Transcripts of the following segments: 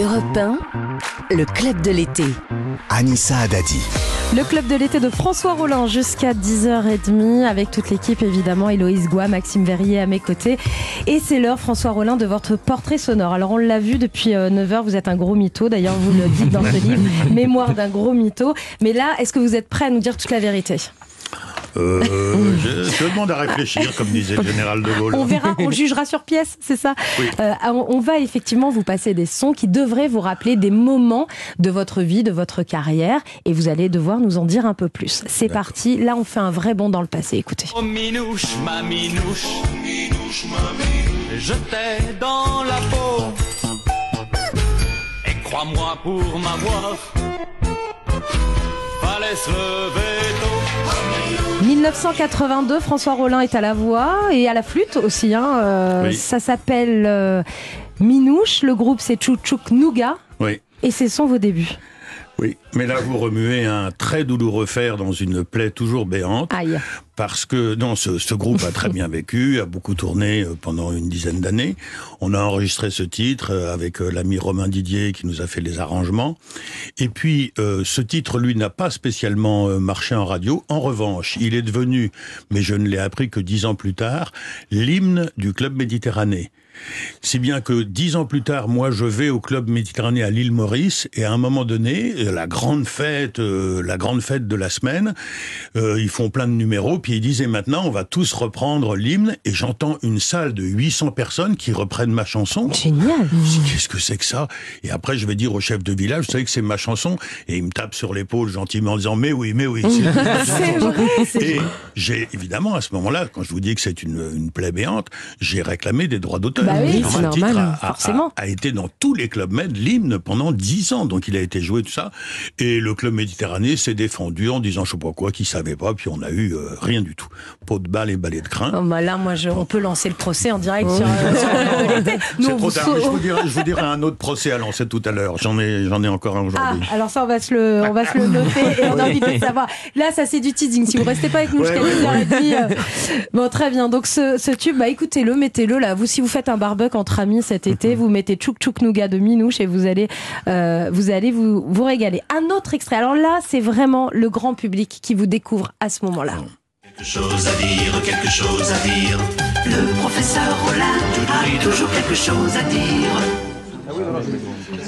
Europe 1, le club de l'été. Anissa Adadi. Le club de l'été de François Rollin jusqu'à 10h30 avec toute l'équipe évidemment, Héloïse Goua, Maxime Verrier à mes côtés. Et c'est l'heure François Rollin de votre portrait sonore. Alors on l'a vu depuis 9h, vous êtes un gros mytho, d'ailleurs vous le dites dans ce livre, Mémoire d'un gros mytho. Mais là, est-ce que vous êtes prêt à nous dire toute la vérité? Euh, je, je, demande à réfléchir, comme disait le général de Gaulle. On verra, on jugera sur pièce, c'est ça. Oui. Euh, on va effectivement vous passer des sons qui devraient vous rappeler des moments de votre vie, de votre carrière, et vous allez devoir nous en dire un peu plus. C'est parti. Là, on fait un vrai bond dans le passé. Écoutez. Oh minouche, ma minouche, minouche, ma minouche, je t'ai dans la peau. Et crois-moi pour m'avoir, fallait se lever. 1982, François Rollin est à la voix et à la flûte aussi. Hein, euh, Oui. Ça s'appelle euh, Minouche. Le groupe c'est Chouchouk Nouga. Oui. Et ce sont vos débuts. Oui, mais là vous remuez un très douloureux fer dans une plaie toujours béante. Aïe. Parce que non, ce, ce groupe a très bien vécu, a beaucoup tourné euh, pendant une dizaine d'années. On a enregistré ce titre euh, avec euh, l'ami Romain Didier qui nous a fait les arrangements. Et puis euh, ce titre, lui, n'a pas spécialement marché en radio. En revanche, il est devenu, mais je ne l'ai appris que dix ans plus tard, l'hymne du club Méditerranée. Si bien que dix ans plus tard, moi, je vais au club Méditerranée à l'île Maurice et à un moment donné, la grande fête, euh, la grande fête de la semaine, euh, ils font plein de numéros, puis ils disent et maintenant, on va tous reprendre l'hymne et j'entends une salle de 800 personnes qui reprennent ma chanson. Génial. Je dis, Qu'est-ce que c'est que ça? Et après, je vais dire au chef de village, vous savez que c'est ma chanson, et il me tape sur l'épaule gentiment en disant mais oui, mais oui. c'est- C'est vrai. et j'ai évidemment à ce moment-là, quand je vous dis que c'est une, une plaie béante, j'ai réclamé des droits d'auteur. Bah oui, c'est normal, titre a, a- forcément. A, a été dans tous les clubs med l'hymne pendant dix ans, donc il a été joué tout ça. Et le club Méditerranée s'est défendu en disant je sais pas quoi, qu'il savait pas, puis on a eu euh, rien du tout. Pot de balle et balai de crin. Oh, bah là, moi, je- on peut lancer le procès en direct sur, euh, sur l'été. Nous, trop tard. mais Je vous dirai, je vous dirai un autre procès à lancer tout à l'heure. J'en ai, j'en ai encore un Ah, aujourd'hui. alors ça, on va se le, on va se le noter et on a envie de le savoir. Là, ça, c'est du teasing. Si vous restez pas avec nous jusqu'à Ouais, ouais, 10h30. euh, Bon, très bien. Donc, ce, ce tube, bah, écoutez-le, mettez-le là. Vous, si vous faites un barbecue entre amis cet été, vous mettez Chouk Chouk Nougat de Minouche et vous allez, euh, vous allez vous, vous régaler. Un autre extrait. Alors là, c'est vraiment le grand public qui vous découvre à ce moment-là. Quelque chose à dire, quelque chose à dire. Le professeur Rollin a toujours quelque chose à dire.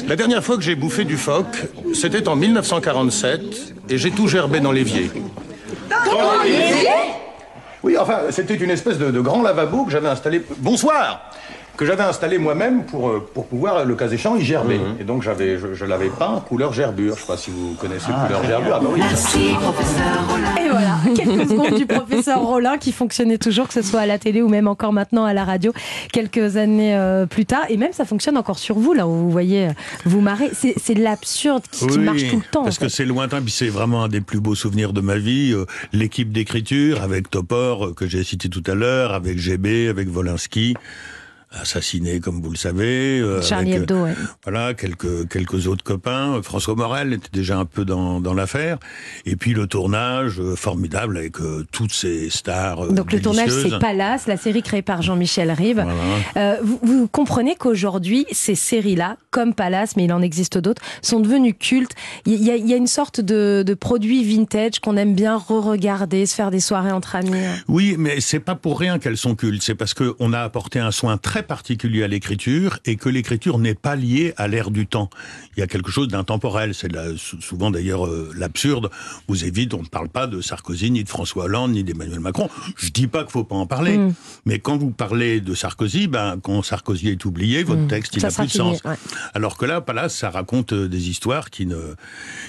La dernière fois que j'ai bouffé du phoque, c'était en 1947 et j'ai tout gerbé dans l'évier? Oui, enfin, c'était une espèce de, de grand lavabo que j'avais installé. Bonsoir Que j'avais installé moi-même pour, euh, pour pouvoir, le cas échéant, y gerber. Et donc, j'avais, je, je l'avais peint couleur gerbure. Je sais pas si vous connaissez couleur gerbure. Ah, bah oui. Merci, professeur Rollin. Et voilà, quelques secondes du professeur Rollin qui fonctionnait toujours, que ce soit à la télé ou même encore maintenant à la radio, quelques années euh, plus tard. Et même ça fonctionne encore sur vous, là où vous voyez, euh, vous marrez. C'est c'est de l'absurde qui, marche tout le temps. Parce en fait. que c'est lointain, puis c'est vraiment un des plus beaux souvenirs de ma vie. Euh, L'équipe d'écriture avec Topor, euh, que j'ai cité tout à l'heure, avec GB, avec Volinsky, assassiné comme vous le savez. euh, Charlie avec, Hebdo, ouais. Voilà, quelques, quelques autres copains. Euh, François Morel était déjà un peu dans, dans l'affaire. Et puis le tournage, euh, formidable, avec euh, toutes ces stars euh, Donc le tournage, c'est Palace, la série créée par Jean-Michel Rive. Euh, vous, vous comprenez qu'aujourd'hui, ces séries-là, comme Palace, mais il en existe d'autres, sont devenues cultes. Il y a, il y a une sorte de, de produit vintage qu'on aime bien re-regarder, se faire des soirées entre amis. Oui, mais c'est pas pour rien qu'elles sont cultes. C'est parce qu'on a apporté un soin très particulier à l'écriture et que l'écriture n'est pas liée à l'ère du temps. Il y a quelque chose d'intemporel. C'est souvent d'ailleurs euh, l'absurde. Vous évite, on ne parle pas de Sarkozy, ni de François Hollande, ni d'Emmanuel Macron. Je dis pas qu'il faut pas en parler. Mm. Mais quand vous parlez de Sarkozy, ben, quand Sarkozy est oublié, votre texte, il Mm. Ça n'a plus de fini, sens. ouais. Alors que là, Palace, ça raconte euh, des histoires qui ne,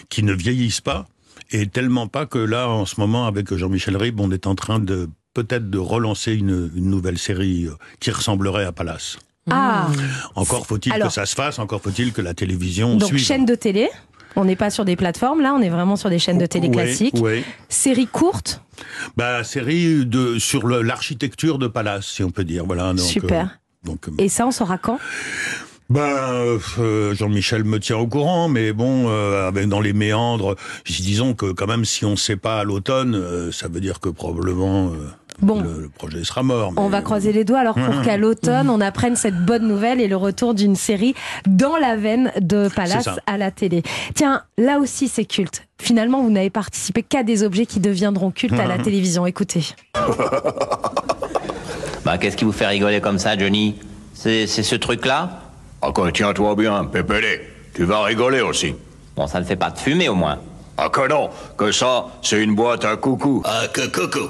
qui ne vieillissent pas. Et tellement pas que là, en ce moment, avec Jean-Michel Ribes, on est en train de peut-être de relancer une, une nouvelle série euh, qui ressemblerait à Palace. Ah, Encore faut-il que ça se fasse, encore faut-il que la télévision donc suive. chaîne de télé. On n'est pas sur des plateformes là, on est vraiment sur des chaînes de télé Ouais, classiques. ouais. Série courte, Bah, série de, sur l'architecture de Palace, si on peut dire. Voilà, donc, Super. euh, donc, euh, et ça on saura quand? Ben, euh, euh, Jean-Michel me tient au courant, mais bon, euh, dans les méandres, disons que quand même, si on ne sait pas à l'automne, euh, ça veut dire que probablement euh, Bon. Le, le projet sera mort. On va croiser les doigts alors pour qu'à l'automne, on apprenne cette bonne nouvelle et le retour d'une série dans la veine de Palace à la télé. Tiens, là aussi c'est culte. Finalement, vous n'avez participé qu'à des objets qui deviendront cultes à la télévision. Écoutez. Bah, qu'est-ce qui vous fait rigoler comme ça, Johnny? C'est c'est ce truc-là? Ah, tiens-toi bien, Pépélé. Tu vas rigoler aussi. Bon, ça ne fait pas de fumée au moins. Ah, que non, que ça, c'est une boîte à coucou. Ah, que coucou.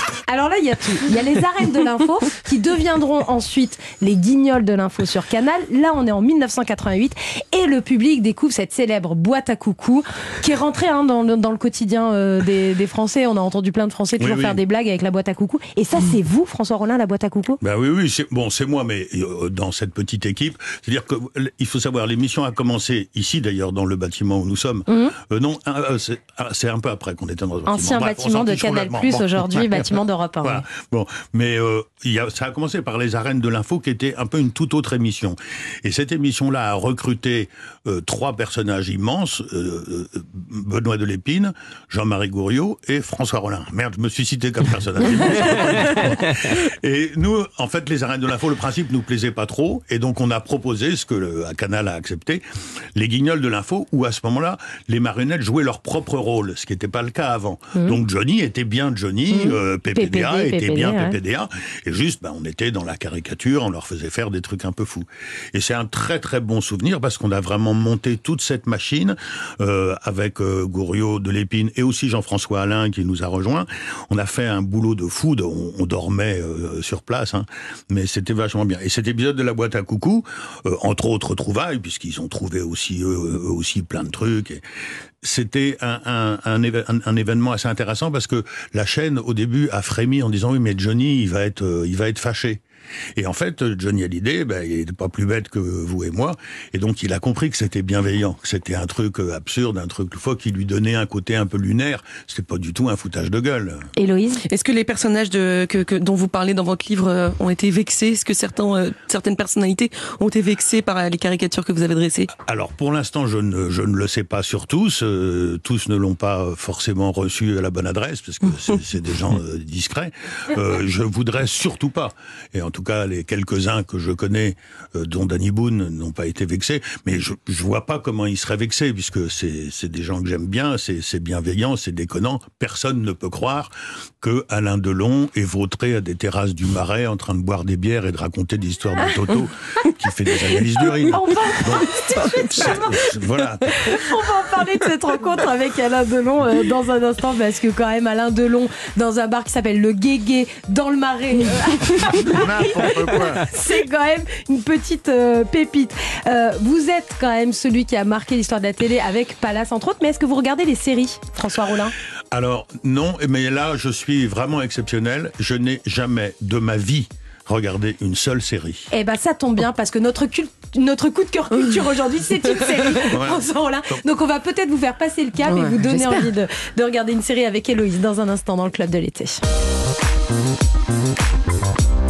Alors là, il y a tout. Il y a les arènes de l'info qui deviendront ensuite les guignols de l'info sur Canal. Là, on est en 1988 et le public découvre cette célèbre boîte à coucou qui est rentrée hein, dans, le, dans le quotidien euh, des, des Français. On a entendu plein de Français toujours Oui, oui. faire des blagues avec la boîte à coucou. Et ça, c'est vous, François Rollin, la boîte à coucou? Bah oui, oui, c'est bon, c'est moi, mais euh, dans cette petite équipe, c'est-à-dire que l- il faut savoir, l'émission a commencé ici d'ailleurs dans le bâtiment où nous sommes. Euh, non, c'est c'est un peu après qu'on était dans le bâtiment. Ancien Bref, bâtiment de Canal+. Bon. aujourd'hui, bâtiment d'Europe 1. Voilà. Bon, mais euh, il y a, ça a commencé par les arènes de l'info, qui était un peu une toute autre émission. Et cette émission-là a recruté euh, trois personnages immenses euh, Benoît Delépine, Jean-Marie Gouriot et François Rollin. Merde, je me suis cité comme personnage. et nous, en fait, les arènes de l'info, le principe nous plaisait pas trop, et donc on a proposé ce que le à Canal a accepté, les Guignols de l'info, où à ce moment-là, les marionnettes jouaient leur propre rôle, ce qui n'était pas le cas avant. Donc Johnny était bien Johnny, euh, PPDA PPD, était bien ouais. PPDA, et juste, ben, on était dans la caricature, on leur faisait faire des trucs un peu fous. Et c'est un très très bon souvenir parce qu'on a vraiment monté toute cette machine euh, avec euh, Gouriot de l'Épine et aussi Jean-François Alain qui nous a rejoint. On a fait un boulot de fou, de- on, on dormait euh, sur place, hein, mais c'était vachement bien. Et cet épisode de la boîte à coucou, euh, entre autres trouvailles, puisqu'ils ont trouvé aussi eux, eux aussi plein de trucs. Et c'était un, un, un- un événement assez intéressant parce que la chaîne au début a frémi en disant oui mais Johnny il va être euh, il va être fâché. Et en fait, Johnny Hallyday, ben, il n'est pas plus bête que vous et moi, et donc il a compris que c'était bienveillant, que c'était un truc euh, absurde, un truc fois qui lui donnait un côté un peu lunaire. C'était pas du tout un foutage de gueule. Héloïse Est-ce que les personnages de, que, que- dont vous parlez dans votre livre euh, ont été vexés? Est-ce que certains, euh, certaines personnalités ont été vexées par les caricatures que vous avez dressées? Alors pour l'instant, je ne, je ne le sais pas sur tous. Euh, tous ne l'ont pas forcément reçu à la bonne adresse, parce que c'est c'est des gens euh, discrets. Euh, je voudrais surtout pas. Et en tout cas, les quelques-uns que je connais, euh, dont Danny Boone, n'ont pas été vexés. Mais je, je vois pas comment ils seraient vexés, puisque c'est des gens que j'aime bien, c'est bienveillant, c'est déconnant. Personne ne peut croire que Alain Delon est vautré à des terrasses du Marais en train de boire des bières et de raconter des histoires de Toto qui fait des analyses d'urine. On va, Bon, c'est- voilà. on va en parler de cette rencontre avec Alain Delon euh, dans un instant parce que quand même Alain Delon dans un bar qui s'appelle le Guégué dans le Marais, euh. C'est quand même une petite euh, pépite. Euh, vous êtes quand même celui qui a marqué l'histoire de la télé avec Palace entre autres, mais est-ce que vous regardez les séries, François Rollin? Alors, non, mais là, je suis vraiment exceptionnel. Je n'ai jamais de ma vie regardé une seule série. Eh ben ça tombe bien parce que notre coup de cœur culture aujourd'hui c'est une série François Rollin. Donc on va peut-être vous faire passer le cap et vous donner envie de, de regarder une série avec Héloïse dans un instant dans le club de l'été.